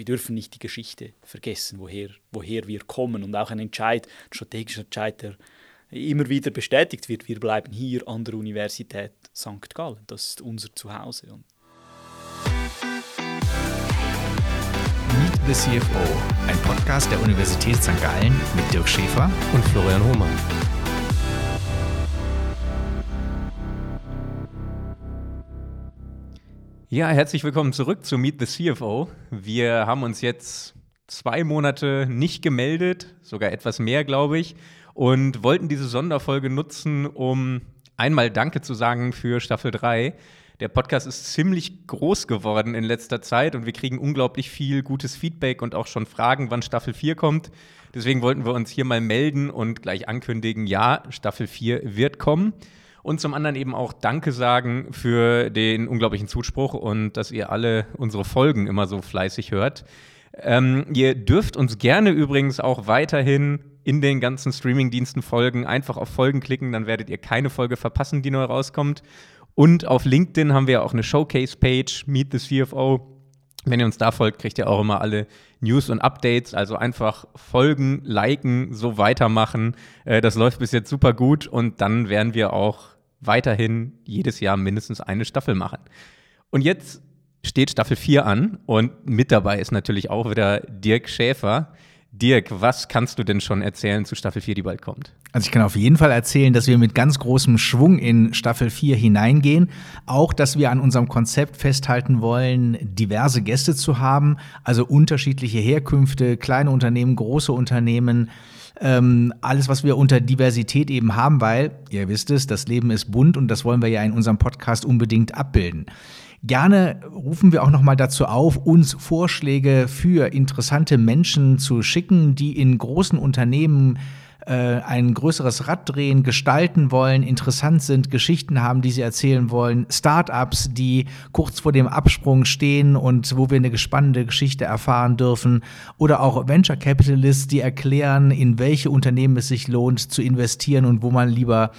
wir dürfen nicht die Geschichte vergessen, woher, woher wir kommen und auch ein Entscheid, ein strategischer Entscheid, der immer wieder bestätigt wird, wir bleiben hier an der Universität St. Gallen. Das ist unser Zuhause. Und Meet the CFO, ein Podcast der Universität St. Gallen mit Dirk Schäfer und Florian Hohmann. Ja, herzlich willkommen zurück zu Meet the CFO. Wir haben uns jetzt zwei Monate nicht gemeldet, sogar etwas mehr, glaube ich, und wollten diese Sonderfolge nutzen, um einmal Danke zu sagen für Staffel 3. Der Podcast ist ziemlich groß geworden in letzter Zeit und wir kriegen unglaublich viel gutes Feedback und auch schon Fragen, wann Staffel 4 kommt. Deswegen wollten wir uns hier mal melden und gleich ankündigen, ja, Staffel 4 wird kommen. Und zum anderen eben auch Danke sagen für den unglaublichen Zuspruch und dass ihr alle unsere Folgen immer so fleißig hört. Ähm, ihr dürft uns gerne übrigens auch weiterhin in den ganzen Streamingdiensten folgen. Einfach auf Folgen klicken, dann werdet ihr keine Folge verpassen, die neu rauskommt. Und auf LinkedIn haben wir auch eine Showcase-Page, Meet the CFO. Wenn ihr uns da folgt, kriegt ihr auch immer alle News und Updates. Also einfach folgen, liken, so weitermachen. Äh, das läuft bis jetzt super gut und dann werden wir auch weiterhin jedes Jahr mindestens eine Staffel machen. Und jetzt steht Staffel 4 an und mit dabei ist natürlich auch wieder Dirk Schäfer. Dirk, was kannst du denn schon erzählen zu Staffel 4, die bald kommt? Also ich kann auf jeden Fall erzählen, dass wir mit ganz großem Schwung in Staffel 4 hineingehen. Auch, dass wir an unserem Konzept festhalten wollen, diverse Gäste zu haben, also unterschiedliche Herkünfte, kleine Unternehmen, große Unternehmen, ähm, alles, was wir unter Diversität eben haben, weil, ihr wisst es, das Leben ist bunt und das wollen wir ja in unserem Podcast unbedingt abbilden. Gerne rufen wir auch noch mal dazu auf, uns Vorschläge für interessante Menschen zu schicken, die in großen Unternehmen äh, ein größeres Rad drehen, gestalten wollen, interessant sind, Geschichten haben, die sie erzählen wollen, Startups, die kurz vor dem Absprung stehen und wo wir eine spannende Geschichte erfahren dürfen oder auch Venture Capitalists, die erklären, in welche Unternehmen es sich lohnt zu investieren und wo man lieber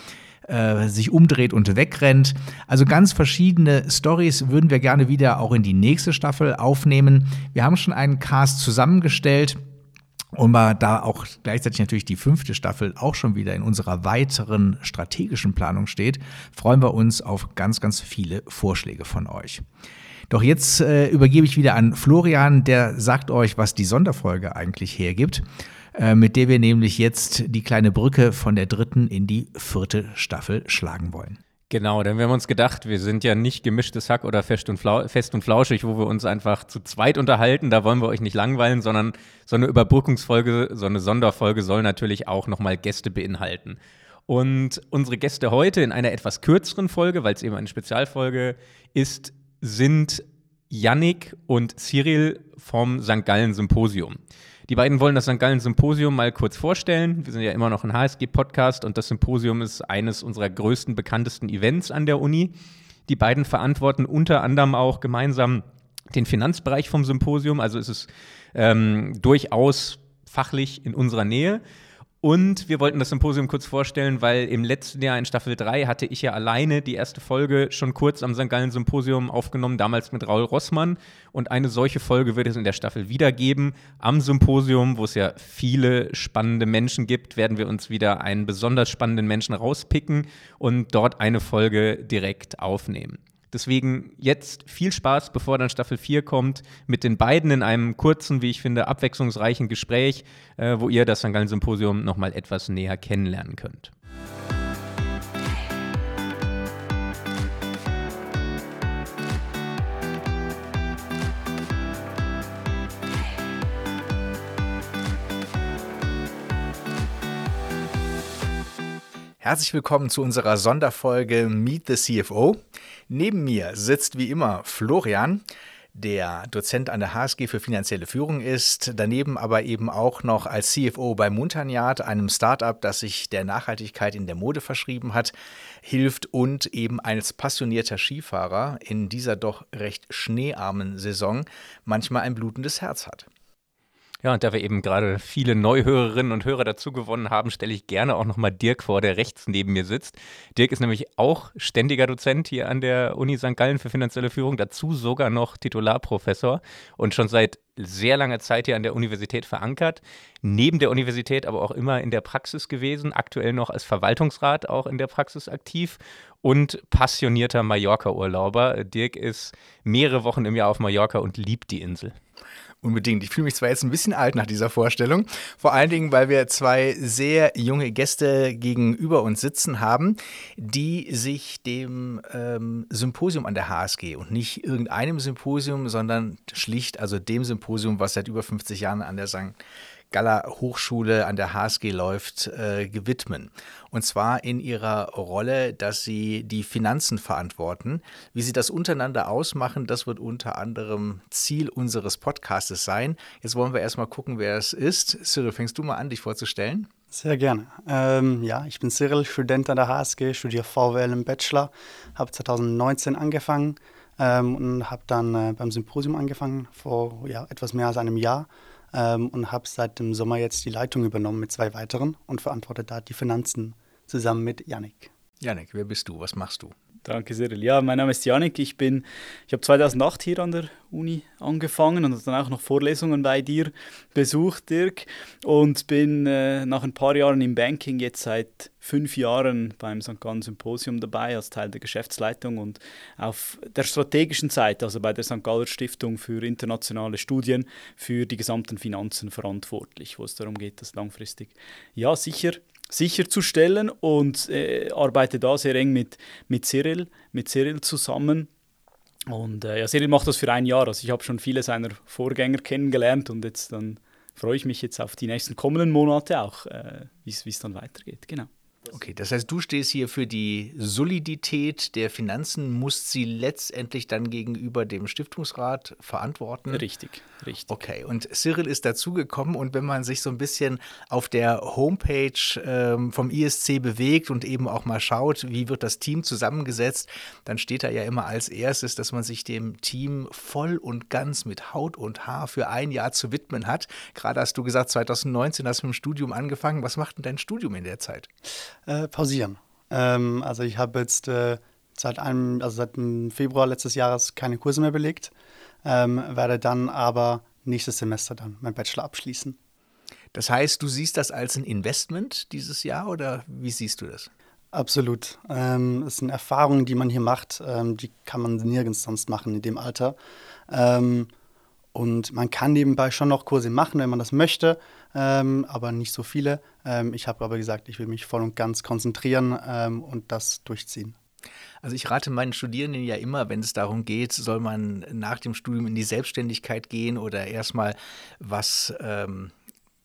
äh, sich umdreht und wegrennt. Also ganz verschiedene Stories würden wir gerne wieder auch in die nächste Staffel aufnehmen. Wir haben schon einen Cast zusammengestellt. Und mal da auch gleichzeitig natürlich die fünfte Staffel auch schon wieder in unserer weiteren strategischen Planung steht, freuen wir uns auf ganz, ganz viele Vorschläge von euch. Doch jetzt äh, übergebe ich wieder an Florian, der sagt euch, was die Sonderfolge eigentlich hergibt. Äh, mit der wir nämlich jetzt die kleine Brücke von der dritten in die vierte Staffel schlagen wollen. Genau, denn wir haben uns gedacht, wir sind ja nicht gemischtes Hack oder fest und, fest und flauschig, wo wir uns einfach zu zweit unterhalten. Da wollen wir euch nicht langweilen, sondern so eine Überbrückungsfolge, so eine Sonderfolge soll natürlich auch nochmal Gäste beinhalten. Und unsere Gäste heute in einer etwas kürzeren Folge, weil es eben eine Spezialfolge ist, sind Yannick und Cyril vom St. Gallen Symposium. Die beiden wollen das St. Gallen Symposium mal kurz vorstellen. Wir sind ja immer noch ein HSG-Podcast und das Symposium ist eines unserer größten, bekanntesten Events an der Uni. Die beiden verantworten unter anderem auch gemeinsam den Finanzbereich vom Symposium. Also ist es ähm, durchaus fachlich in unserer Nähe. Und wir wollten das Symposium kurz vorstellen, weil im letzten Jahr in Staffel 3 hatte ich ja alleine die erste Folge schon kurz am St. Gallen Symposium aufgenommen, damals mit Raul Rossmann. Und eine solche Folge wird es in der Staffel wieder geben. Am Symposium, wo es ja viele spannende Menschen gibt, werden wir uns wieder einen besonders spannenden Menschen rauspicken und dort eine Folge direkt aufnehmen. Deswegen jetzt viel Spaß, bevor dann Staffel 4 kommt, mit den beiden in einem kurzen, wie ich finde, abwechslungsreichen Gespräch, äh, wo ihr das St. Symposium nochmal etwas näher kennenlernen könnt. Herzlich willkommen zu unserer Sonderfolge Meet the CFO. Neben mir sitzt wie immer Florian, der Dozent an der HSG für finanzielle Führung ist, daneben aber eben auch noch als CFO bei Muntagnat, einem Startup, das sich der Nachhaltigkeit in der Mode verschrieben hat, hilft und eben als passionierter Skifahrer in dieser doch recht schneearmen Saison manchmal ein blutendes Herz hat. Ja, und da wir eben gerade viele Neuhörerinnen und Hörer dazu gewonnen haben, stelle ich gerne auch nochmal Dirk vor, der rechts neben mir sitzt. Dirk ist nämlich auch ständiger Dozent hier an der Uni St. Gallen für finanzielle Führung, dazu sogar noch Titularprofessor und schon seit sehr lange Zeit hier an der Universität verankert, neben der Universität aber auch immer in der Praxis gewesen, aktuell noch als Verwaltungsrat auch in der Praxis aktiv und passionierter Mallorca-Urlauber. Dirk ist mehrere Wochen im Jahr auf Mallorca und liebt die Insel. Unbedingt. Ich fühle mich zwar jetzt ein bisschen alt nach dieser Vorstellung, vor allen Dingen, weil wir zwei sehr junge Gäste gegenüber uns sitzen haben, die sich dem ähm, Symposium an der HSG und nicht irgendeinem Symposium, sondern schlicht also dem Symposium, was seit über 50 Jahren an der St. Galla Hochschule an der HSG läuft, äh, gewidmen. Und zwar in ihrer Rolle, dass sie die Finanzen verantworten. Wie sie das untereinander ausmachen, das wird unter anderem Ziel unseres Podcastes sein. Jetzt wollen wir erstmal gucken, wer es ist. Cyril, fängst du mal an, dich vorzustellen? Sehr gerne. Ähm, ja, ich bin Cyril, Student an der HSG, studiere VWL im Bachelor, habe 2019 angefangen ähm, und habe dann äh, beim Symposium angefangen, vor ja, etwas mehr als einem Jahr ähm, und habe seit dem Sommer jetzt die Leitung übernommen mit zwei weiteren und verantworte da die Finanzen zusammen mit Yannick. Yannick, wer bist du? Was machst du? Danke, Cyril. Ja, mein Name ist Janik. Ich bin, ich habe 2008 hier an der Uni angefangen und dann auch noch Vorlesungen bei dir besucht, Dirk. Und bin äh, nach ein paar Jahren im Banking jetzt seit fünf Jahren beim St. Gallen Symposium dabei als Teil der Geschäftsleitung und auf der strategischen Seite, also bei der St. Galler Stiftung für internationale Studien, für die gesamten Finanzen verantwortlich, wo es darum geht, dass langfristig ja sicher sicherzustellen und äh, arbeite da sehr eng mit, mit Cyril, mit Cyril zusammen. Und äh, ja, Cyril macht das für ein Jahr. Also ich habe schon viele seiner Vorgänger kennengelernt und jetzt dann freue ich mich jetzt auf die nächsten kommenden Monate auch, äh, wie es dann weitergeht. Genau. Okay, das heißt, du stehst hier für die Solidität der Finanzen, musst sie letztendlich dann gegenüber dem Stiftungsrat verantworten. Richtig, richtig. Okay, und Cyril ist dazugekommen und wenn man sich so ein bisschen auf der Homepage ähm, vom ISC bewegt und eben auch mal schaut, wie wird das Team zusammengesetzt, dann steht da ja immer als erstes, dass man sich dem Team voll und ganz mit Haut und Haar für ein Jahr zu widmen hat. Gerade hast du gesagt, 2019 hast du mit dem Studium angefangen. Was macht denn dein Studium in der Zeit? Äh, pausieren. Ähm, also ich habe jetzt äh, seit einem, also seit dem Februar letztes Jahres keine Kurse mehr belegt, ähm, werde dann aber nächstes Semester dann mein Bachelor abschließen. Das heißt, du siehst das als ein Investment dieses Jahr oder wie siehst du das? Absolut. Ähm, es sind Erfahrungen, die man hier macht, ähm, die kann man nirgends sonst machen in dem Alter. Ähm, und man kann nebenbei schon noch Kurse machen, wenn man das möchte, ähm, aber nicht so viele. Ähm, ich habe aber gesagt, ich will mich voll und ganz konzentrieren ähm, und das durchziehen. Also ich rate meinen Studierenden ja immer, wenn es darum geht, soll man nach dem Studium in die Selbstständigkeit gehen oder erstmal was ähm,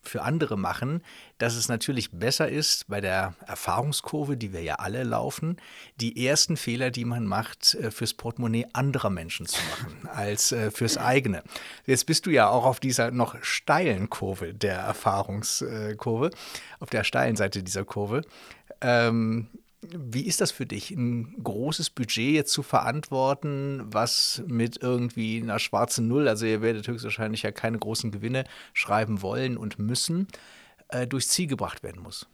für andere machen, dass es natürlich besser ist bei der Erfahrungskurve, die wir ja alle laufen, die ersten Fehler, die man macht, äh, fürs Portemonnaie anderer Menschen zu machen, als äh, fürs eigene. Jetzt bist du ja auch auf dieser noch steilen Kurve der Erfahrungskurve, auf der steilen Seite dieser Kurve. Ähm, wie ist das für dich, ein großes Budget jetzt zu verantworten, was mit irgendwie einer schwarzen Null, also ihr werdet höchstwahrscheinlich ja keine großen Gewinne schreiben wollen und müssen, äh, durchs Ziel gebracht werden muss?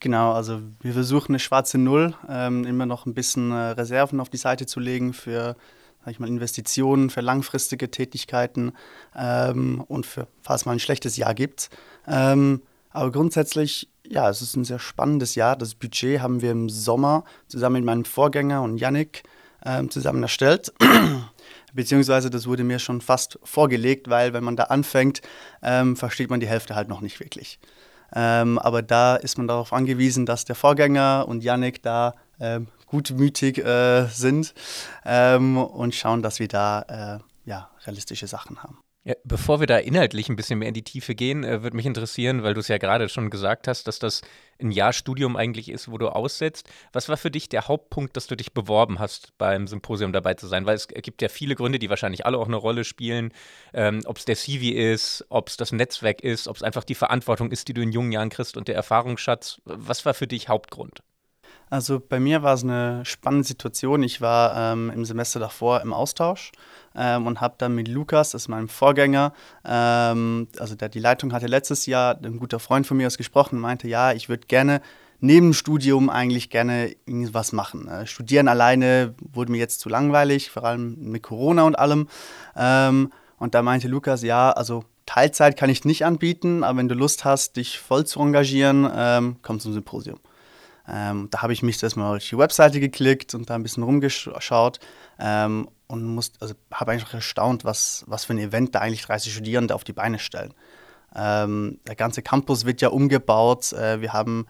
Genau, also wir versuchen eine schwarze Null, ähm, immer noch ein bisschen äh, Reserven auf die Seite zu legen für sag ich mal, Investitionen, für langfristige Tätigkeiten ähm, und für, falls mal ein schlechtes Jahr gibt. Ähm, aber grundsätzlich ja, es ist ein sehr spannendes Jahr. Das Budget haben wir im Sommer zusammen mit meinem Vorgänger und Yannick ähm, zusammen erstellt. Beziehungsweise das wurde mir schon fast vorgelegt, weil wenn man da anfängt, ähm, versteht man die Hälfte halt noch nicht wirklich. Ähm, aber da ist man darauf angewiesen, dass der Vorgänger und Yannick da ähm, gutmütig äh, sind ähm, und schauen, dass wir da äh, ja, realistische Sachen haben. Bevor wir da inhaltlich ein bisschen mehr in die Tiefe gehen, äh, würde mich interessieren, weil du es ja gerade schon gesagt hast, dass das ein Jahr Studium eigentlich ist, wo du aussetzt. Was war für dich der Hauptpunkt, dass du dich beworben hast, beim Symposium dabei zu sein? Weil es gibt ja viele Gründe, die wahrscheinlich alle auch eine Rolle spielen. Ähm, ob es der CV ist, ob es das Netzwerk ist, ob es einfach die Verantwortung ist, die du in jungen Jahren kriegst und der Erfahrungsschatz. Was war für dich Hauptgrund? Also bei mir war es eine spannende Situation. Ich war ähm, im Semester davor im Austausch ähm, und habe dann mit Lukas, das ist mein Vorgänger, ähm, also der die Leitung hatte letztes Jahr, ein guter Freund von mir ist gesprochen und meinte, ja, ich würde gerne neben dem Studium eigentlich gerne irgendwas machen. Äh, studieren alleine wurde mir jetzt zu langweilig, vor allem mit Corona und allem. Ähm, Und da meinte Lukas, ja, also Teilzeit kann ich nicht anbieten, aber wenn du Lust hast, dich voll zu engagieren, ähm, komm zum Symposium. Ähm, da habe ich mich erstmal auf die Webseite geklickt und da ein bisschen rumgeschaut ähm, und also habe eigentlich erstaunt, was, was für ein Event da eigentlich 30 Studierende auf die Beine stellen. Ähm, der ganze Campus wird ja umgebaut. Äh, wir haben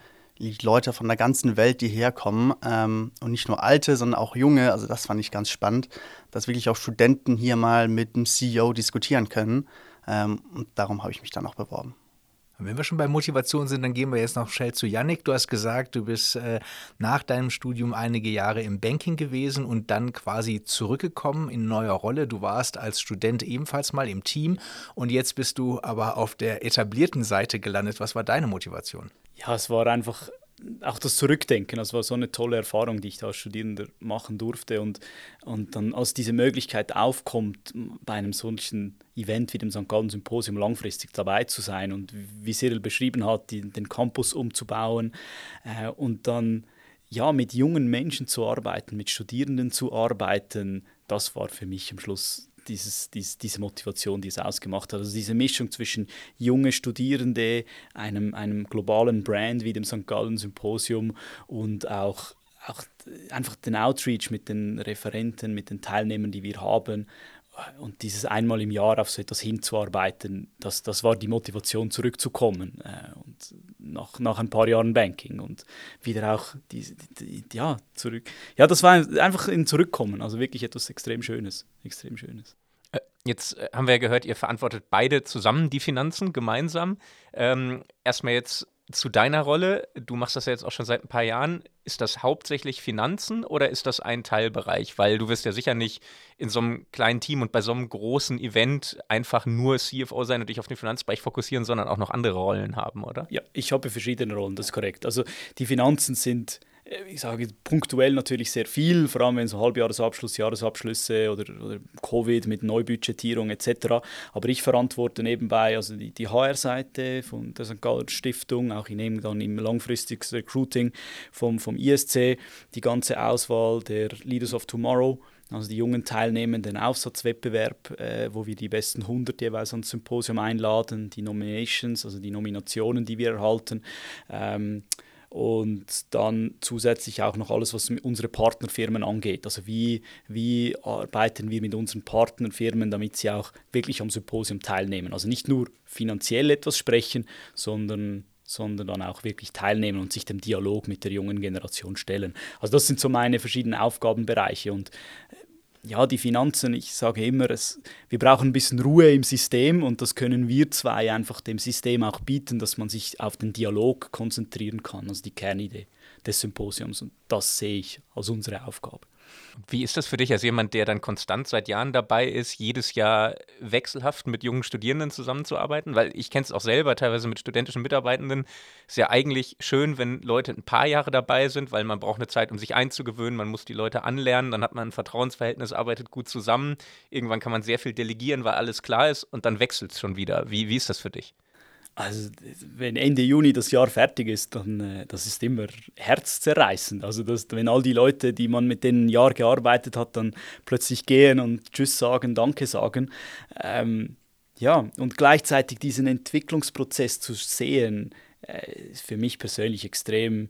Leute von der ganzen Welt, die herkommen ähm, und nicht nur alte, sondern auch junge. Also das fand ich ganz spannend, dass wirklich auch Studenten hier mal mit dem CEO diskutieren können. Ähm, und darum habe ich mich dann auch beworben. Wenn wir schon bei Motivation sind, dann gehen wir jetzt noch schnell zu Yannick. Du hast gesagt, du bist äh, nach deinem Studium einige Jahre im Banking gewesen und dann quasi zurückgekommen in neuer Rolle. Du warst als Student ebenfalls mal im Team und jetzt bist du aber auf der etablierten Seite gelandet. Was war deine Motivation? Ja, es war einfach auch das Zurückdenken, das war so eine tolle Erfahrung, die ich da als Studierender machen durfte. Und, und dann, als diese Möglichkeit aufkommt, bei einem solchen Event wie dem St. Gallen Symposium langfristig dabei zu sein und wie Cyril beschrieben hat, die, den Campus umzubauen äh, und dann ja, mit jungen Menschen zu arbeiten, mit Studierenden zu arbeiten, das war für mich am Schluss dieses, dies, diese Motivation, die es ausgemacht hat. Also diese Mischung zwischen junge Studierende, einem, einem globalen Brand wie dem St. Gallen Symposium und auch, auch einfach den Outreach mit den Referenten, mit den Teilnehmern, die wir haben. Und dieses einmal im Jahr auf so etwas hinzuarbeiten, das, das war die Motivation, zurückzukommen. Äh, und nach, nach ein paar Jahren Banking und wieder auch die, die, die, ja, zurück. Ja, das war einfach ein Zurückkommen, also wirklich etwas extrem Schönes. Extrem Schönes. Äh, jetzt äh, haben wir ja gehört, ihr verantwortet beide zusammen die Finanzen gemeinsam. Ähm, erstmal jetzt zu deiner Rolle. Du machst das ja jetzt auch schon seit ein paar Jahren. Ist das hauptsächlich Finanzen oder ist das ein Teilbereich? Weil du wirst ja sicher nicht in so einem kleinen Team und bei so einem großen Event einfach nur CFO sein und dich auf den Finanzbereich fokussieren, sondern auch noch andere Rollen haben, oder? Ja, ich habe verschiedene Rollen, das ist korrekt. Also die Finanzen sind ich sage punktuell natürlich sehr viel, vor allem wenn es Halbjahresabschluss, Jahresabschlüsse oder, oder Covid mit Neubudgetierung etc. Aber ich verantworte nebenbei also die, die HR-Seite von der St. Gallen Stiftung, auch ich nehme dann im langfristigen Recruiting vom, vom ISC die ganze Auswahl der Leaders of Tomorrow also die jungen teilnehmen den Aufsatzwettbewerb, äh, wo wir die besten 100 jeweils ans Symposium einladen, die Nominations, also die Nominationen, die wir erhalten. Ähm, und dann zusätzlich auch noch alles, was unsere Partnerfirmen angeht. Also wie, wie arbeiten wir mit unseren Partnerfirmen, damit sie auch wirklich am Symposium teilnehmen. Also nicht nur finanziell etwas sprechen, sondern sondern dann auch wirklich teilnehmen und sich dem Dialog mit der jungen Generation stellen. Also das sind so meine verschiedenen Aufgabenbereiche und ja, die Finanzen, ich sage immer, es, wir brauchen ein bisschen Ruhe im System und das können wir zwei einfach dem System auch bieten, dass man sich auf den Dialog konzentrieren kann, also die Kernidee des Symposiums. Und das sehe ich als unsere Aufgabe. Wie ist das für dich als jemand, der dann konstant seit Jahren dabei ist, jedes Jahr wechselhaft mit jungen Studierenden zusammenzuarbeiten? Weil ich kenne es auch selber, teilweise mit studentischen Mitarbeitenden. Ist ja eigentlich schön, wenn Leute ein paar Jahre dabei sind, weil man braucht eine Zeit, um sich einzugewöhnen. Man muss die Leute anlernen, dann hat man ein Vertrauensverhältnis, arbeitet gut zusammen. Irgendwann kann man sehr viel delegieren, weil alles klar ist und dann wechselt es schon wieder. Wie, wie ist das für dich? Also, wenn Ende Juni das Jahr fertig ist, dann äh, das ist immer herzzerreißend. Also, dass, wenn all die Leute, die man mit denen ein Jahr gearbeitet hat, dann plötzlich gehen und Tschüss sagen, Danke sagen. Ähm, ja, und gleichzeitig diesen Entwicklungsprozess zu sehen, äh, ist für mich persönlich extrem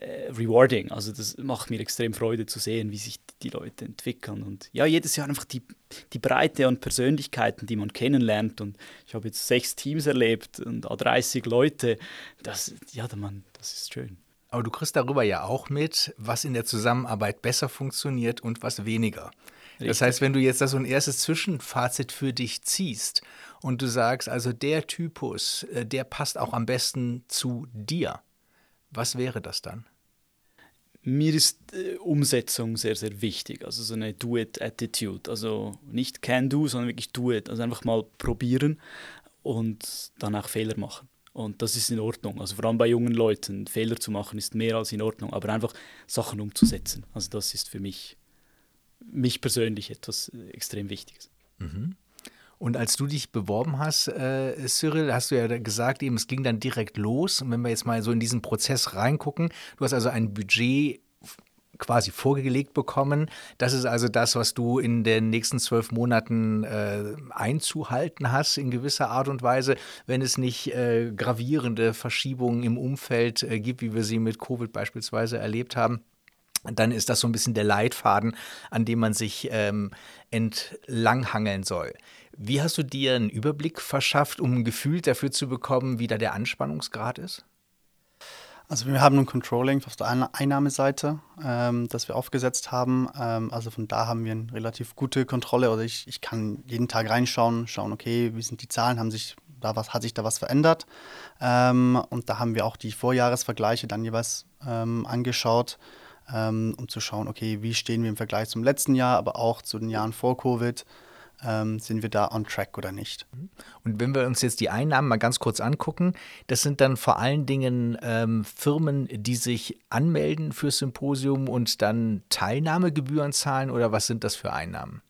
äh, rewarding. Also das macht mir extrem Freude zu sehen, wie sich die Leute entwickeln. Und ja, jedes Jahr einfach die, die Breite an Persönlichkeiten, die man kennenlernt. Und ich habe jetzt sechs Teams erlebt und 30 Leute. Das, ja, man, das ist schön. Aber du kriegst darüber ja auch mit, was in der Zusammenarbeit besser funktioniert und was weniger. Richtig. Das heißt, wenn du jetzt da so ein erstes Zwischenfazit für dich ziehst und du sagst, also der Typus, äh, der passt auch am besten zu dir, was wäre das dann? Mir ist äh, Umsetzung sehr, sehr wichtig. Also so eine Do-it-Attitude. Also nicht can-do, sondern wirklich do-it. Also einfach mal probieren und dann auch Fehler machen. Und das ist in Ordnung. Also vor allem bei jungen Leuten, Fehler zu machen ist mehr als in Ordnung. Aber einfach Sachen umzusetzen. Also das ist für mich, mich persönlich etwas äh, extrem Wichtiges. Mhm. Und als du dich beworben hast, äh, Cyril, hast du ja gesagt, eben, es ging dann direkt los. Und wenn wir jetzt mal so in diesen Prozess reingucken, du hast also ein Budget quasi vorgelegt bekommen. Das ist also das, was du in den nächsten zwölf Monaten äh, einzuhalten hast in gewisser Art und Weise, wenn es nicht äh, gravierende Verschiebungen im Umfeld äh, gibt, wie wir sie mit Covid beispielsweise erlebt haben dann ist das so ein bisschen der Leitfaden, an dem man sich ähm, entlanghangeln soll. Wie hast du dir einen Überblick verschafft, um ein Gefühl dafür zu bekommen, wie da der Anspannungsgrad ist? Also wir haben ein Controlling auf der Einnahmeseite, ähm, das wir aufgesetzt haben. Ähm, also von da haben wir eine relativ gute Kontrolle. Oder ich, ich kann jeden Tag reinschauen, schauen, okay, wie sind die Zahlen, haben sich da was, hat sich da was verändert? Ähm, und da haben wir auch die Vorjahresvergleiche dann jeweils ähm, angeschaut, ähm, um zu schauen, okay, wie stehen wir im Vergleich zum letzten Jahr, aber auch zu den Jahren vor Covid ähm, sind wir da on track oder nicht. Und wenn wir uns jetzt die Einnahmen mal ganz kurz angucken, das sind dann vor allen Dingen ähm, Firmen, die sich anmelden fürs Symposium und dann Teilnahmegebühren zahlen oder was sind das für Einnahmen?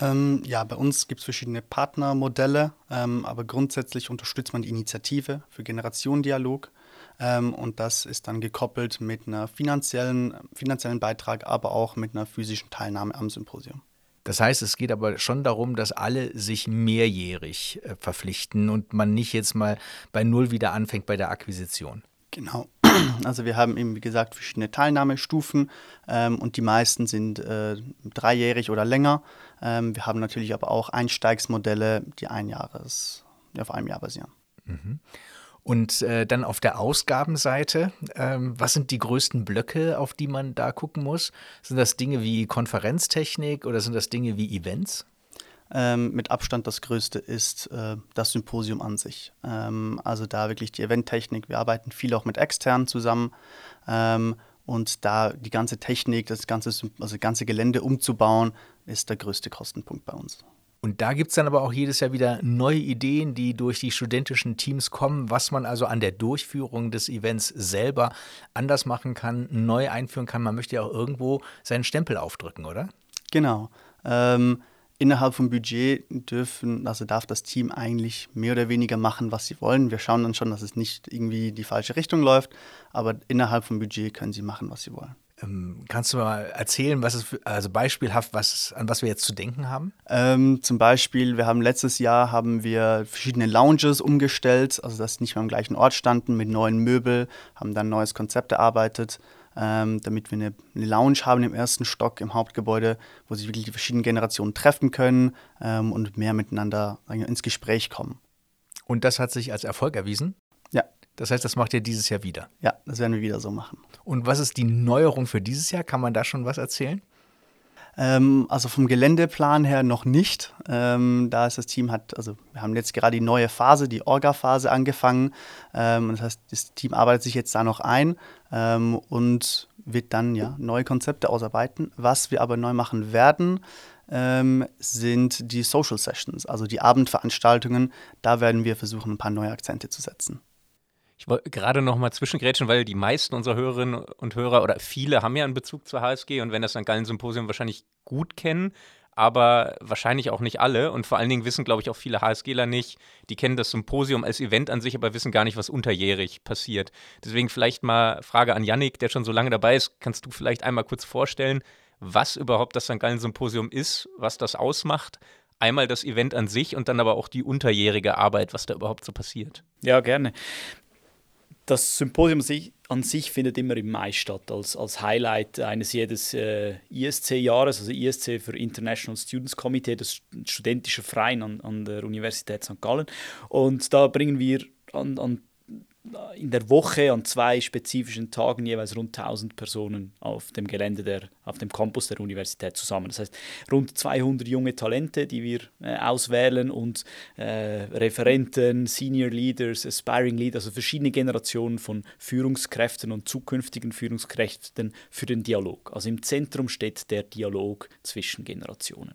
Ähm, ja, bei uns gibt es verschiedene Partnermodelle, ähm, aber grundsätzlich unterstützt man die Initiative für Generationendialog. Ähm, und das ist dann gekoppelt mit einer finanziellen, finanziellen Beitrag, aber auch mit einer physischen Teilnahme am Symposium. Das heißt, es geht aber schon darum, dass alle sich mehrjährig äh, verpflichten und man nicht jetzt mal bei Null wieder anfängt bei der Akquisition. Genau. Also wir haben eben, wie gesagt, verschiedene Teilnahmestufen ähm, und die meisten sind äh, dreijährig oder länger. Ähm, wir haben natürlich aber auch Einsteigsmodelle, die ein Jahres, die auf einem Jahr basieren. Mhm. Und äh, dann auf der Ausgabenseite, ähm, was sind die größten Blöcke, auf die man da gucken muss? Sind das Dinge wie Konferenztechnik oder sind das Dinge wie Events? Ähm, mit Abstand das Größte ist äh, das Symposium an sich. Ähm, also da wirklich die Eventtechnik. Wir arbeiten viel auch mit externen zusammen. Ähm, und da die ganze Technik, das ganze, also das ganze Gelände umzubauen, ist der größte Kostenpunkt bei uns. Und da gibt es dann aber auch jedes Jahr wieder neue Ideen, die durch die studentischen Teams kommen, was man also an der Durchführung des Events selber anders machen kann, neu einführen kann. Man möchte ja auch irgendwo seinen Stempel aufdrücken, oder? Genau. Ähm, innerhalb vom Budget dürfen, also darf das Team eigentlich mehr oder weniger machen, was sie wollen. Wir schauen dann schon, dass es nicht irgendwie die falsche Richtung läuft, aber innerhalb vom Budget können sie machen, was sie wollen. Ähm, kannst du mal erzählen, was es für, also beispielhaft, was, an was wir jetzt zu denken haben? Ähm, zum Beispiel, wir haben letztes Jahr haben wir verschiedene Lounges umgestellt, also dass sie nicht mehr am gleichen Ort standen mit neuen Möbeln, haben dann ein neues Konzept erarbeitet, ähm, damit wir eine, eine, Lounge haben im ersten Stock im Hauptgebäude, wo sich wirklich die verschiedenen Generationen treffen können ähm, und mehr miteinander ins Gespräch kommen. Und das hat sich als Erfolg erwiesen? Das heißt, das macht ihr dieses Jahr wieder? Ja, das werden wir wieder so machen. Und was ist die Neuerung für dieses Jahr? Kann man da schon was erzählen? Ähm, also vom Geländeplan her noch nicht. Ähm, da ist das Team hat, also wir haben jetzt gerade die neue Phase, die Orga-Phase angefangen. Ähm, das heißt, das Team arbeitet sich jetzt da noch ein ähm, und wird dann ja neue Konzepte ausarbeiten. Was wir aber neu machen werden, ähm, sind die Social Sessions, also die Abendveranstaltungen. Da werden wir versuchen, ein paar neue Akzente zu setzen. Ich wollte gerade noch mal zwischengrätschen, weil die meisten unserer Hörerinnen und Hörer oder viele haben ja einen Bezug zur HSG und wenn das ein Gallen Symposium wahrscheinlich gut kennen, aber wahrscheinlich auch nicht alle. Und vor allen Dingen wissen, glaube ich, auch viele HSGler nicht. Die kennen das Symposium als Event an sich, aber wissen gar nicht, was unterjährig passiert. Deswegen vielleicht mal Frage an Yannick, der schon so lange dabei ist. Kannst du vielleicht einmal kurz vorstellen, was überhaupt das St. Gallen Symposium ist, was das ausmacht? Einmal das Event an sich und dann aber auch die unterjährige Arbeit, was da überhaupt so passiert. Ja, gerne das Symposium an sich findet immer im Mai statt, als, als Highlight eines jedes äh, ISC-Jahres, also ISC für International Students Committee, das studentische Verein an, an der Universität St. Gallen. Und da bringen wir an, an in der Woche an zwei spezifischen Tagen jeweils rund 1000 Personen auf dem Gelände der, auf dem Campus der Universität zusammen. Das heißt rund 200 junge Talente, die wir äh, auswählen und äh, Referenten, Senior Leaders, Aspiring Leaders, also verschiedene Generationen von Führungskräften und zukünftigen Führungskräften für den Dialog. Also im Zentrum steht der Dialog zwischen Generationen.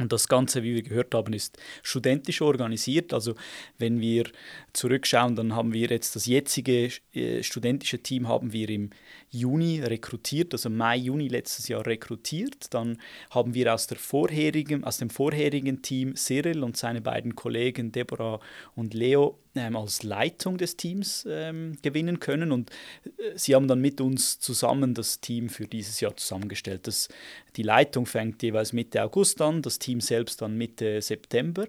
Und das Ganze, wie wir gehört haben, ist studentisch organisiert. Also wenn wir zurückschauen, dann haben wir jetzt das jetzige äh, studentische Team haben wir im Juni rekrutiert, also Mai, Juni letztes Jahr rekrutiert. Dann haben wir aus, der vorherigen, aus dem vorherigen Team Cyril und seine beiden Kollegen Deborah und Leo ähm, als Leitung des Teams ähm, gewinnen können. Und äh, sie haben dann mit uns zusammen das Team für dieses Jahr zusammengestellt. Das, die Leitung fängt jeweils Mitte August an, das Team selbst dann Mitte September.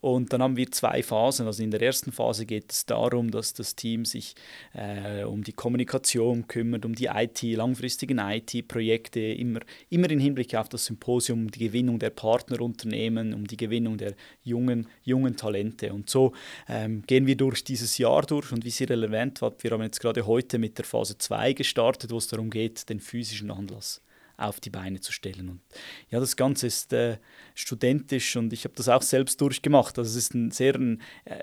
Und dann haben wir zwei Phasen. Also in der ersten Phase geht es darum, dass das Team sich äh, um die Kommunikation kümmert, um die IT, langfristigen IT-Projekte, immer, immer im Hinblick auf das Symposium, um die Gewinnung der Partnerunternehmen, um die Gewinnung der jungen, jungen Talente. Und so ähm, gehen wir durch dieses Jahr durch und wie Sie relevant hat, wir haben jetzt gerade heute mit der Phase 2 gestartet, wo es darum geht, den physischen Anlass auf die Beine zu stellen. Und ja, das Ganze ist äh, studentisch und ich habe das auch selbst durchgemacht. Also es ist ein sehr, ein, äh,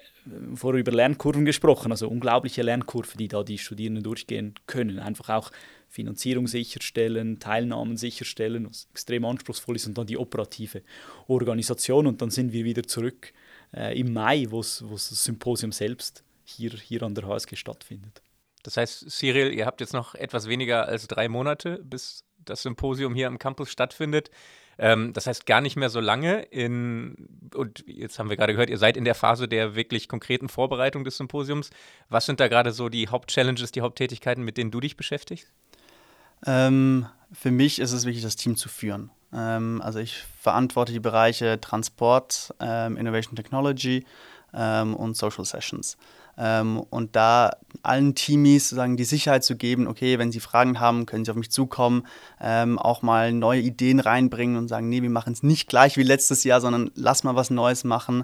vorher über Lernkurven gesprochen, also unglaubliche Lernkurve, die da die Studierenden durchgehen können. Einfach auch Finanzierung sicherstellen, Teilnahmen sicherstellen, was extrem anspruchsvoll ist und dann die operative Organisation und dann sind wir wieder zurück äh, im Mai, wo das Symposium selbst hier, hier an der HSG stattfindet. Das heißt, Cyril, ihr habt jetzt noch etwas weniger als drei Monate, bis das Symposium hier am Campus stattfindet. Ähm, das heißt gar nicht mehr so lange. In, und jetzt haben wir gerade gehört, ihr seid in der Phase der wirklich konkreten Vorbereitung des Symposiums. Was sind da gerade so die Hauptchallenges, die Haupttätigkeiten, mit denen du dich beschäftigst? Ähm, für mich ist es wichtig, das Team zu führen. Ähm, also ich verantworte die Bereiche Transport, ähm, Innovation Technology ähm, und Social Sessions. Ähm, und da allen Teamies sozusagen die Sicherheit zu geben, okay, wenn sie Fragen haben, können sie auf mich zukommen, ähm, auch mal neue Ideen reinbringen und sagen, nee, wir machen es nicht gleich wie letztes Jahr, sondern lass mal was Neues machen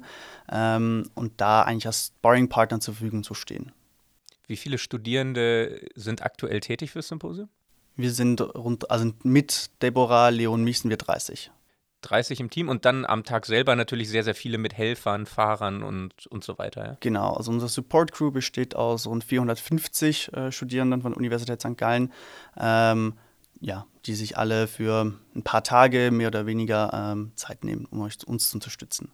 ähm, und da eigentlich als Sparring-Partner zur Verfügung zu stehen. Wie viele Studierende sind aktuell tätig fürs Symposium? Wir sind rund, also mit Deborah, Leon, mich sind wir 30. 30 im Team und dann am Tag selber natürlich sehr, sehr viele mit Helfern, Fahrern und, und so weiter. Ja? Genau, also unsere Support Crew besteht aus rund 450 äh, Studierenden von der Universität St. Gallen, ähm, ja, die sich alle für ein paar Tage mehr oder weniger ähm, Zeit nehmen, um euch, uns zu unterstützen.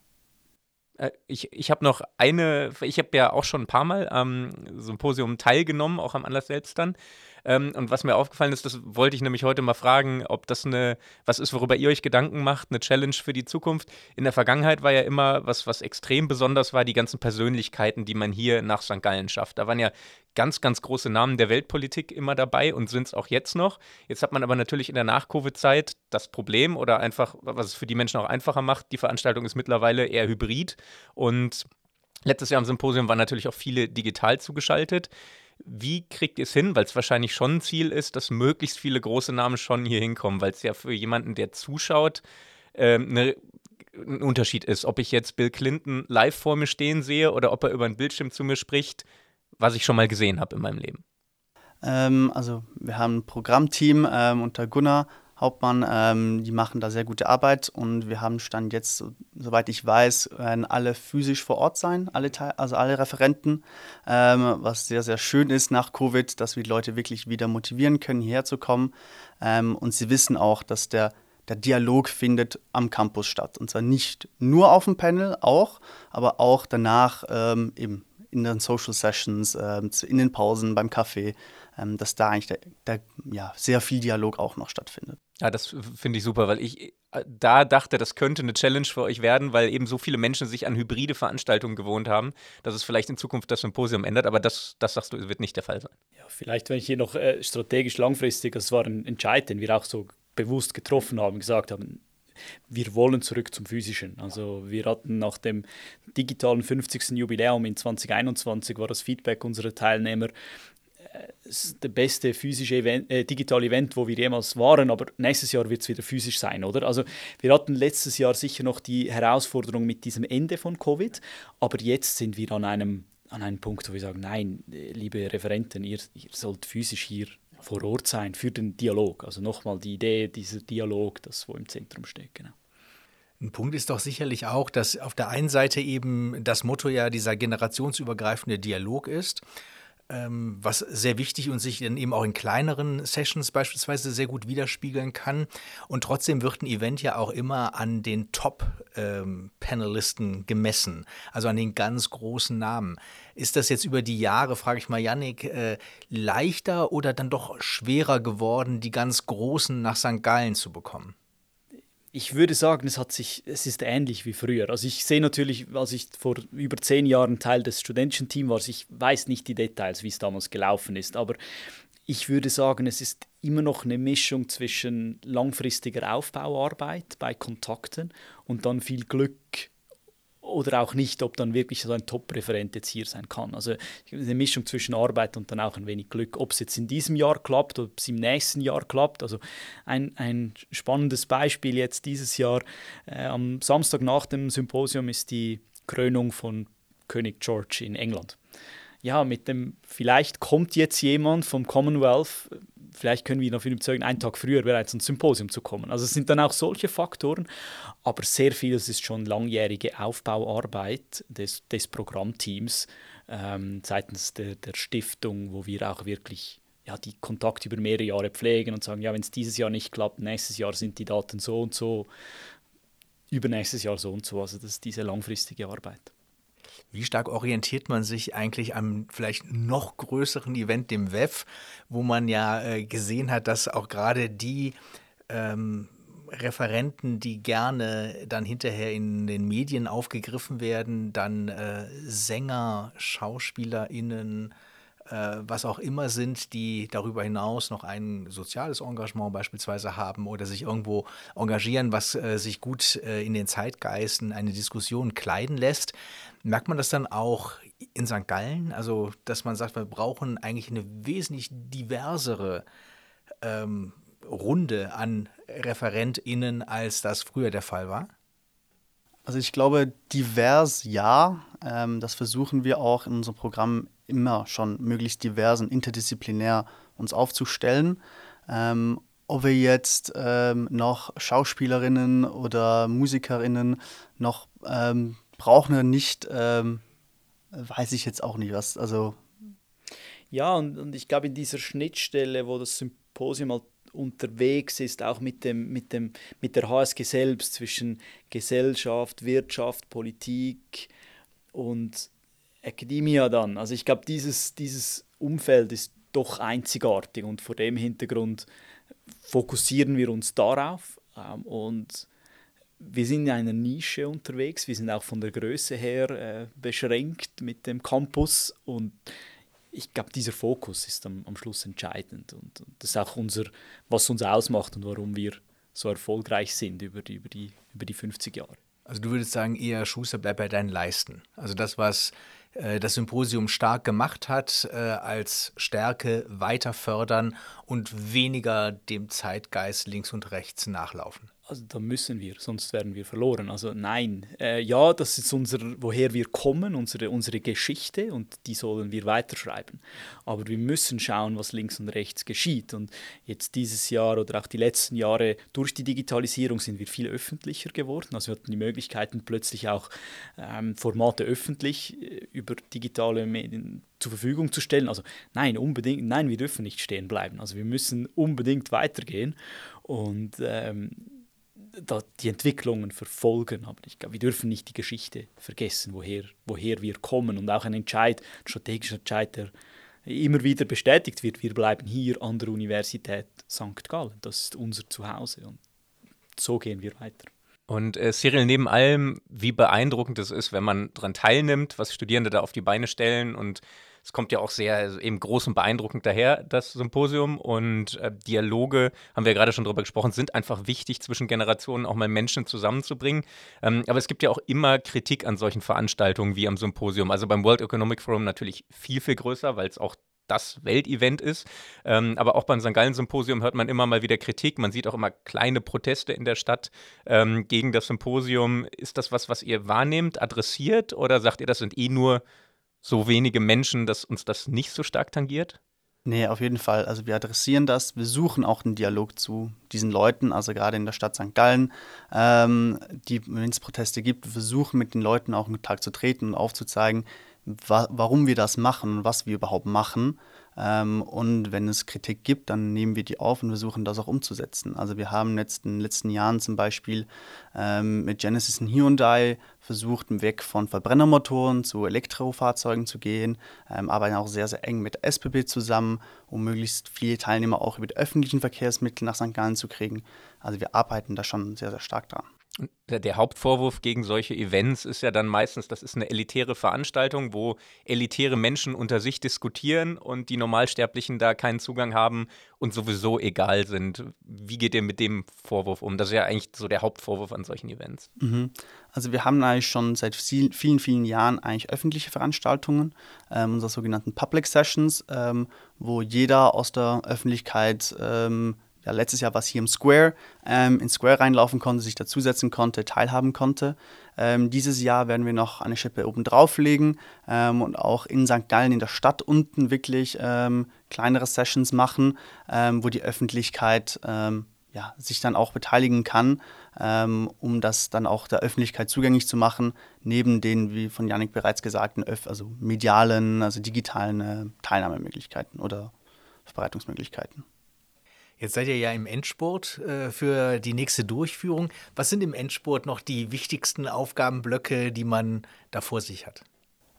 Äh, ich, ich habe noch eine, ich habe ja auch schon ein paar Mal am Symposium teilgenommen, auch am Anlass selbst dann. Ähm, und was mir aufgefallen ist, das wollte ich nämlich heute mal fragen, ob das eine, was ist, worüber ihr euch Gedanken macht, eine Challenge für die Zukunft. In der Vergangenheit war ja immer, was, was extrem besonders war, die ganzen Persönlichkeiten, die man hier nach St. Gallen schafft. Da waren ja ganz, ganz große Namen der Weltpolitik immer dabei und sind es auch jetzt noch. Jetzt hat man aber natürlich in der Nach-Covid-Zeit das Problem oder einfach, was es für die Menschen auch einfacher macht, die Veranstaltung ist mittlerweile eher hybrid und letztes Jahr am Symposium waren natürlich auch viele digital zugeschaltet. Wie kriegt ihr es hin? Weil es wahrscheinlich schon ein Ziel ist, dass möglichst viele große Namen schon hier hinkommen, weil es ja für jemanden, der zuschaut, ähm, ne, ein Unterschied ist, ob ich jetzt Bill Clinton live vor mir stehen sehe oder ob er über einen Bildschirm zu mir spricht, was ich schon mal gesehen habe in meinem Leben. Ähm, also wir haben ein Programmteam ähm, unter Gunnar Hauptmann, ähm, die machen da sehr gute Arbeit und wir haben Stand jetzt, soweit ich weiß, werden alle physisch vor Ort sein, alle also alle Referenten, ähm, was sehr, sehr schön ist nach Covid, dass wir die Leute wirklich wieder motivieren können, hierher zu kommen. Ähm, und sie wissen auch, dass der, der Dialog findet am Campus statt. Und zwar nicht nur auf dem Panel, auch, aber auch danach ähm, eben in den Social Sessions, äh, in den Pausen, beim Kaffee, ähm, dass da eigentlich der, der, ja, sehr viel Dialog auch noch stattfindet. Ja, das finde ich super, weil ich äh, da dachte, das könnte eine Challenge für euch werden, weil eben so viele Menschen sich an hybride Veranstaltungen gewohnt haben, dass es vielleicht in Zukunft das Symposium ändert, aber das, das sagst du, wird nicht der Fall sein. Ja, vielleicht, wenn ich hier noch äh, strategisch langfristig, das war ein Entscheid, den wir auch so bewusst getroffen haben, gesagt haben, wir wollen zurück zum Physischen. Also wir hatten nach dem digitalen 50. Jubiläum in 2021 war das Feedback unserer Teilnehmer, das beste physische Event, äh, digitale Event, wo wir jemals waren, aber nächstes Jahr wird es wieder physisch sein, oder? Also wir hatten letztes Jahr sicher noch die Herausforderung mit diesem Ende von Covid, aber jetzt sind wir an einem, an einem Punkt, wo wir sagen, nein, liebe Referenten, ihr, ihr sollt physisch hier vor Ort sein für den Dialog. Also nochmal die Idee, dieser Dialog, das wo im Zentrum steht, genau. Ein Punkt ist doch sicherlich auch, dass auf der einen Seite eben das Motto ja dieser generationsübergreifende Dialog ist. Ähm, was sehr wichtig und sich dann eben auch in kleineren Sessions beispielsweise sehr gut widerspiegeln kann. Und trotzdem wird ein Event ja auch immer an den Top-Panelisten ähm, gemessen, also an den ganz großen Namen. Ist das jetzt über die Jahre, frage ich mal Yannick, äh, leichter oder dann doch schwerer geworden, die ganz Großen nach St. Gallen zu bekommen? Ich würde sagen, es, hat sich, es ist ähnlich wie früher. Also ich sehe natürlich, als ich vor über zehn Jahren Teil des studentischen Teams war, ich weiß nicht die Details, wie es damals gelaufen ist, aber ich würde sagen, es ist immer noch eine Mischung zwischen langfristiger Aufbauarbeit bei Kontakten und dann viel Glück oder auch nicht, ob dann wirklich so ein Top-Referent jetzt hier sein kann. Also eine Mischung zwischen Arbeit und dann auch ein wenig Glück. Ob es jetzt in diesem Jahr klappt, ob es im nächsten Jahr klappt. Also ein, ein spannendes Beispiel jetzt dieses Jahr. Äh, am Samstag nach dem Symposium ist die Krönung von König George in England. Ja, mit dem, vielleicht kommt jetzt jemand vom Commonwealth, vielleicht können wir ihn dafür überzeugen, einen Tag früher bereits ins Symposium zu kommen. Also es sind dann auch solche Faktoren, aber sehr vieles ist schon langjährige Aufbauarbeit des, des Programmteams ähm, seitens der, der Stiftung, wo wir auch wirklich ja, die Kontakte über mehrere Jahre pflegen und sagen, ja, wenn es dieses Jahr nicht klappt, nächstes Jahr sind die Daten so und so, übernächstes Jahr so und so. Also das ist diese langfristige Arbeit. Wie stark orientiert man sich eigentlich am vielleicht noch größeren Event, dem WEF, wo man ja äh, gesehen hat, dass auch gerade die ähm, Referenten, die gerne dann hinterher in den Medien aufgegriffen werden, dann äh, Sänger, SchauspielerInnen, was auch immer sind, die darüber hinaus noch ein soziales Engagement beispielsweise haben oder sich irgendwo engagieren, was äh, sich gut äh, in den Zeitgeisten eine Diskussion kleiden lässt. Merkt man das dann auch in St. Gallen? Also, dass man sagt, wir brauchen eigentlich eine wesentlich diversere ähm, Runde an ReferentInnen, als das früher der Fall war? Also ich glaube, divers ja. Ähm, das versuchen wir auch in unserem Programm immer schon möglichst divers und interdisziplinär uns aufzustellen. Ähm, ob wir jetzt ähm, noch Schauspielerinnen oder Musikerinnen noch ähm, brauchen oder nicht, ähm, weiß ich jetzt auch nicht. Was, also ja, und, und ich glaube, in dieser Schnittstelle, wo das Symposium halt unterwegs ist, auch mit, dem, mit, dem, mit der HSG selbst, zwischen Gesellschaft, Wirtschaft, Politik und Academia dann. Also ich glaube, dieses, dieses Umfeld ist doch einzigartig und vor dem Hintergrund fokussieren wir uns darauf ähm, und wir sind in einer Nische unterwegs, wir sind auch von der Größe her äh, beschränkt mit dem Campus und ich glaube, dieser Fokus ist am, am Schluss entscheidend und, und, das ist auch unser, was uns ausmacht und warum wir so erfolgreich sind über die, über die, über die 50 Jahre. Also du würdest sagen, eher Schuster, bleib bei deinen Leisten. Also das, was das Symposium stark gemacht hat, äh, als Stärke weiter fördern und weniger dem Zeitgeist links und rechts nachlaufen also da müssen wir, sonst werden wir verloren. Also nein, äh, ja, das ist unser, woher wir kommen, unsere, unsere Geschichte und die sollen wir weiterschreiben. Aber wir müssen schauen, was links und rechts geschieht. Und jetzt dieses Jahr oder auch die letzten Jahre durch die Digitalisierung sind wir viel öffentlicher geworden. Also wir hatten die Möglichkeiten plötzlich auch ähm, Formate öffentlich äh, über digitale Medien zur Verfügung zu stellen. Also nein, unbedingt, nein, wir dürfen nicht stehen bleiben. Also wir müssen unbedingt weitergehen. Und ähm, die Entwicklungen verfolgen. Aber ich glaube, wir dürfen nicht die Geschichte vergessen, woher, woher wir kommen. Und auch ein Entscheid, ein strategischer Entscheid, der immer wieder bestätigt wird, wir bleiben hier an der Universität St. Gallen. Das ist unser Zuhause und so gehen wir weiter. Und äh, Cyril, neben allem, wie beeindruckend es ist, wenn man daran teilnimmt, was Studierende da auf die Beine stellen und es kommt ja auch sehr also eben groß und beeindruckend daher, das Symposium. Und äh, Dialoge, haben wir gerade schon drüber gesprochen, sind einfach wichtig, zwischen Generationen auch mal Menschen zusammenzubringen. Ähm, aber es gibt ja auch immer Kritik an solchen Veranstaltungen wie am Symposium. Also beim World Economic Forum natürlich viel, viel größer, weil es auch das Weltevent ist. Ähm, aber auch beim St. Gallen-Symposium hört man immer mal wieder Kritik. Man sieht auch immer kleine Proteste in der Stadt ähm, gegen das Symposium. Ist das was, was ihr wahrnehmt, adressiert oder sagt ihr, das sind eh nur so wenige Menschen, dass uns das nicht so stark tangiert? Nee, auf jeden Fall. Also wir adressieren das. Wir suchen auch einen Dialog zu diesen Leuten, also gerade in der Stadt St. Gallen, ähm, wenn es Proteste gibt, wir versuchen mit den Leuten auch in Kontakt zu treten und aufzuzeigen, wa warum wir das machen und was wir überhaupt machen. Ähm, und wenn es Kritik gibt, dann nehmen wir die auf und versuchen das auch umzusetzen. Also wir haben in den letzten Jahren zum Beispiel ähm, mit Genesis und Hyundai versucht, weg von Verbrennermotoren zu Elektrofahrzeugen zu gehen, ähm, arbeiten auch sehr, sehr eng mit SBB zusammen, um möglichst viele Teilnehmer auch über die öffentlichen Verkehrsmittel nach St. Gallen zu kriegen. Also wir arbeiten da schon sehr, sehr stark dran. Der Hauptvorwurf gegen solche Events ist ja dann meistens, das ist eine elitäre Veranstaltung, wo elitäre Menschen unter sich diskutieren und die Normalsterblichen da keinen Zugang haben und sowieso egal sind. Wie geht ihr mit dem Vorwurf um? Das ist ja eigentlich so der Hauptvorwurf an solchen Events. Mhm. Also wir haben eigentlich schon seit vielen, vielen Jahren eigentlich öffentliche Veranstaltungen, ähm, unsere sogenannten Public Sessions, ähm, wo jeder aus der Öffentlichkeit ähm, ja, letztes Jahr war es hier im Square, ähm, ins Square reinlaufen konnte, sich dazusetzen konnte, teilhaben konnte. Ähm, dieses Jahr werden wir noch eine Schippe oben drauflegen ähm, und auch in St. Gallen in der Stadt unten wirklich ähm, kleinere Sessions machen, ähm, wo die Öffentlichkeit ähm, ja, sich dann auch beteiligen kann, um das dann auch der Öffentlichkeit zugänglich zu machen, neben den, wie von Janik bereits gesagten, also medialen, also digitalen äh, Teilnahmemöglichkeiten oder Verbreitungsmöglichkeiten. Jetzt seid ihr ja im Endspurt äh, für die nächste Durchführung. Was sind im Endspurt noch die wichtigsten Aufgabenblöcke, die man da vor sich hat?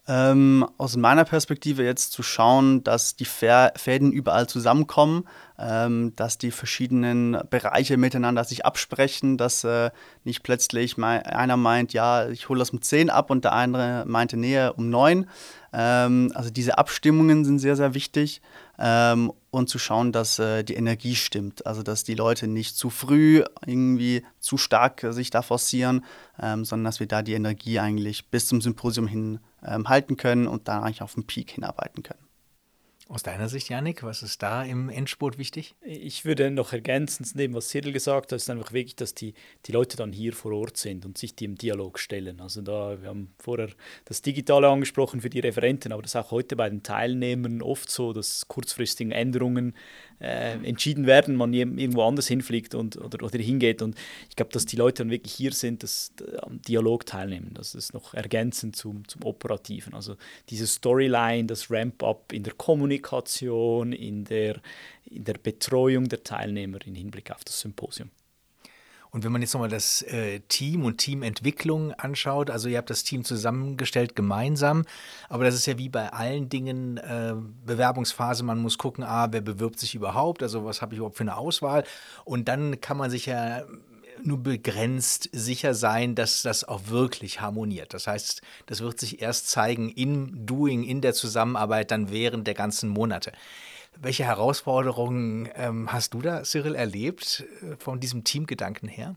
Ähm, aus meiner Perspektive jetzt zu schauen, dass die Fäden überall zusammenkommen, ähm, dass die verschiedenen Bereiche miteinander sich absprechen, dass äh, nicht plötzlich mein, einer meint, ja, ich hole das um 10 ab und der andere meinte, nee, um 9. Ähm, also diese Abstimmungen sind sehr, sehr wichtig ähm, und zu schauen, dass äh, die Energie stimmt. Also dass die Leute nicht zu früh irgendwie zu stark äh, sich da forcieren, ähm, sondern dass wir da die Energie eigentlich bis zum Symposium hin ähm, halten können und dann eigentlich auf den Peak hinarbeiten können. Aus deiner Sicht, Janik, was ist da im Endspurt wichtig? Ich würde noch ergänzend neben was Cyril gesagt hat, ist einfach wichtig, dass die, die Leute dann hier vor Ort sind und sich die im Dialog stellen. Also da, wir haben vorher das Digitale angesprochen für die Referenten, aber das ist auch heute bei den Teilnehmern oft so, dass kurzfristige Änderungen äh, entschieden werden, man irgendwo anders hinfliegt und, oder, oder hingeht. Und ich glaube, dass die Leute dann wirklich hier sind, dass äh, am Dialog teilnehmen. Das ist noch ergänzend zum, zum Operativen. Also diese Storyline, das Ramp-up in der Kommunikation, in der, in der Betreuung der Teilnehmer im Hinblick auf das Symposium. Und wenn man jetzt nochmal das äh, Team und Teamentwicklung anschaut, also ihr habt das Team zusammengestellt gemeinsam, aber das ist ja wie bei allen Dingen äh, Bewerbungsphase, man muss gucken, ah, wer bewirbt sich überhaupt, also was habe ich überhaupt für eine Auswahl und dann kann man sich ja nur begrenzt sicher sein, dass das auch wirklich harmoniert. Das heißt, das wird sich erst zeigen im Doing, in der Zusammenarbeit, dann während der ganzen Monate. Welche Herausforderungen ähm, hast du da, Cyril, erlebt äh, von diesem Teamgedanken her?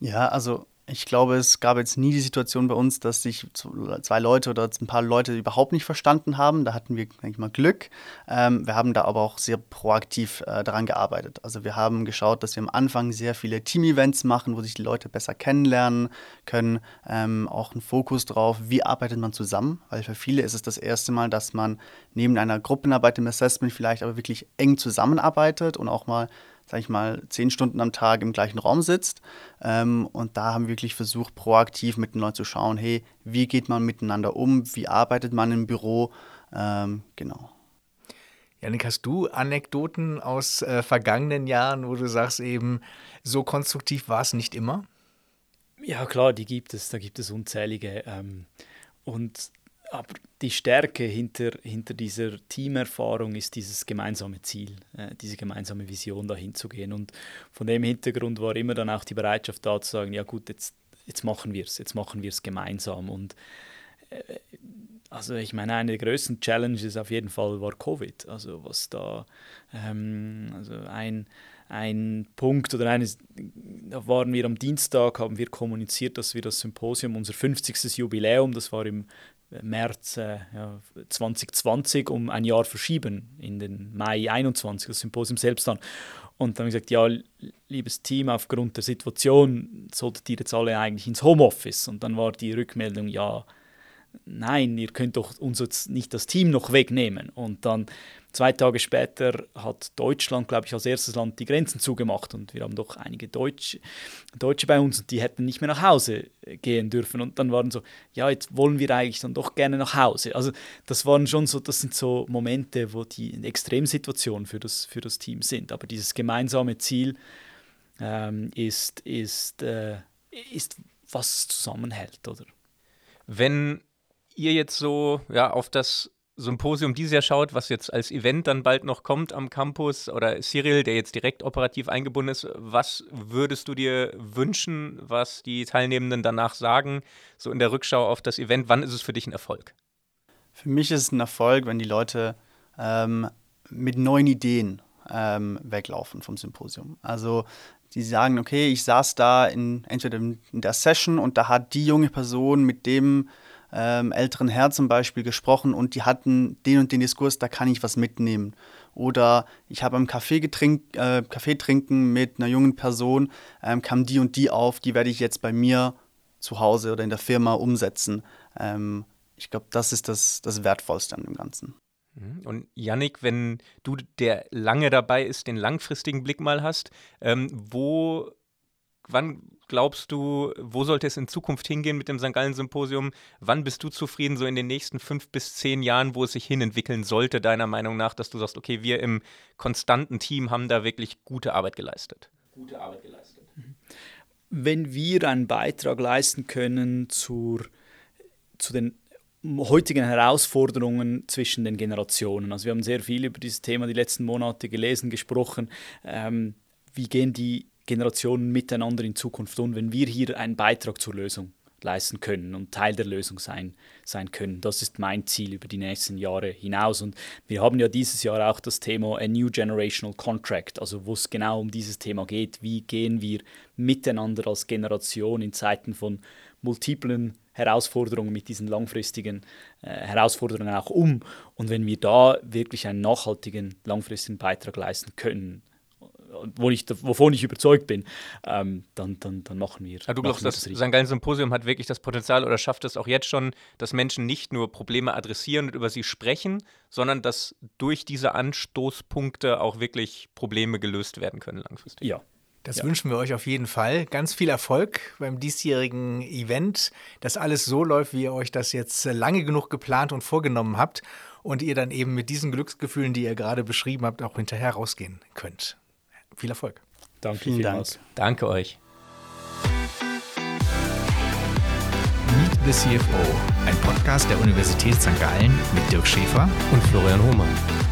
Ja, also ich glaube, es gab jetzt nie die Situation bei uns, dass sich zwei Leute oder ein paar Leute überhaupt nicht verstanden haben. Da hatten wir, denke ich mal, Glück. Ähm, wir haben da aber auch sehr proaktiv äh, daran gearbeitet. Also wir haben geschaut, dass wir am Anfang sehr viele Team-Events machen, wo sich die Leute besser kennenlernen können. Ähm, auch einen Fokus drauf, wie arbeitet man zusammen. Weil für viele ist es das erste Mal, dass man neben einer Gruppenarbeit im Assessment vielleicht aber wirklich eng zusammenarbeitet und auch mal sag ich mal, zehn Stunden am Tag im gleichen Raum sitzt. Ähm, und da haben wir wirklich versucht, proaktiv mit den Leuten zu schauen, hey, wie geht man miteinander um, wie arbeitet man im Büro, ähm, genau. Janik, hast du Anekdoten aus äh, vergangenen Jahren, wo du sagst eben, so konstruktiv war es nicht immer? Ja, klar, die gibt es, da gibt es unzählige. Ähm, und aber die Stärke hinter, hinter dieser Teamerfahrung ist dieses gemeinsame Ziel, äh, diese gemeinsame Vision dahin zu gehen. Und von dem Hintergrund war immer dann auch die Bereitschaft da zu sagen, ja gut, jetzt, jetzt machen wir es, jetzt machen wir es gemeinsam. Und äh, also ich meine, eine der größten Challenges auf jeden Fall war Covid. Also was da, ähm, also ein, ein Punkt oder eines, da waren wir am Dienstag, haben wir kommuniziert, dass wir das Symposium, unser 50. Jubiläum, das war im März äh, ja, 2020 um ein Jahr verschieben, in den Mai 21, das Symposium selbst dann. Und dann haben wir gesagt, ja, liebes Team, aufgrund der Situation solltet ihr jetzt alle eigentlich ins Homeoffice. Und dann war die Rückmeldung, ja, nein, ihr könnt doch uns jetzt nicht das Team noch wegnehmen. Und dann zwei Tage später hat Deutschland, glaube ich, als erstes Land die Grenzen zugemacht und wir haben doch einige Deutsche, Deutsche bei uns und die hätten nicht mehr nach Hause gehen dürfen. Und dann waren so, ja, jetzt wollen wir eigentlich dann doch gerne nach Hause. Also das waren schon so, das sind so Momente, wo die Extremsituationen für das, für das Team sind. Aber dieses gemeinsame Ziel ähm, ist, ist, äh, ist, was zusammenhält, oder? Wenn ihr jetzt so ja, auf das Symposium dieses Jahr schaut, was jetzt als Event dann bald noch kommt am Campus oder Cyril, der jetzt direkt operativ eingebunden ist, was würdest du dir wünschen, was die Teilnehmenden danach sagen, so in der Rückschau auf das Event? Wann ist es für dich ein Erfolg? Für mich ist es ein Erfolg, wenn die Leute ähm, mit neuen Ideen ähm, weglaufen vom Symposium. Also die sagen, okay, ich saß da in, entweder in der Session und da hat die junge Person mit dem ähm, älteren Herr zum Beispiel gesprochen und die hatten den und den Diskurs, da kann ich was mitnehmen. Oder ich habe am Kaffee, getrink, äh, Kaffee trinken mit einer jungen Person, ähm, kam die und die auf, die werde ich jetzt bei mir zu Hause oder in der Firma umsetzen. Ähm, ich glaube, das ist das, das Wertvollste an dem Ganzen. Mhm. Und Yannick, wenn du, der lange dabei ist, den langfristigen Blick mal hast, ähm, wo wann glaubst du, wo sollte es in Zukunft hingehen mit dem St. Gallen-Symposium? Wann bist du zufrieden, so in den nächsten fünf bis zehn Jahren, wo es sich hinentwickeln sollte, deiner Meinung nach, dass du sagst, okay, wir im konstanten Team haben da wirklich gute Arbeit geleistet? Gute Arbeit geleistet. Mhm. Wenn wir einen Beitrag leisten können zur, zu den heutigen Herausforderungen zwischen den Generationen. Also wir haben sehr viel über dieses Thema die letzten Monate gelesen, gesprochen. Ähm, wie gehen die Generationen miteinander in Zukunft um, wenn wir hier einen Beitrag zur Lösung leisten können und Teil der Lösung sein, sein können. Das ist mein Ziel über die nächsten Jahre hinaus. Und wir haben ja dieses Jahr auch das Thema A New Generational Contract, also wo es genau um dieses Thema geht. Wie gehen wir miteinander als Generation in Zeiten von multiplen Herausforderungen mit diesen langfristigen äh, Herausforderungen auch um? Und wenn wir da wirklich einen nachhaltigen, langfristigen Beitrag leisten können, wo ich, wovon ich überzeugt bin, ähm, dann, dann, dann machen wir. Ja, du glaubst, das, das St. Gallen Symposium hat wirklich das Potenzial oder schafft es auch jetzt schon, dass Menschen nicht nur Probleme adressieren und über sie sprechen, sondern dass durch diese Anstoßpunkte auch wirklich Probleme gelöst werden können langfristig. Ja, das ja. wünschen wir euch auf jeden Fall. Ganz viel Erfolg beim diesjährigen Event, dass alles so läuft, wie ihr euch das jetzt lange genug geplant und vorgenommen habt und ihr dann eben mit diesen Glücksgefühlen, die ihr gerade beschrieben habt, auch hinterher rausgehen könnt viel Erfolg. Danke Vielen Dank. Danke euch. Meet the CFO, ein Podcast der Universität St. Gallen mit Dirk Schäfer und Florian Hohmann.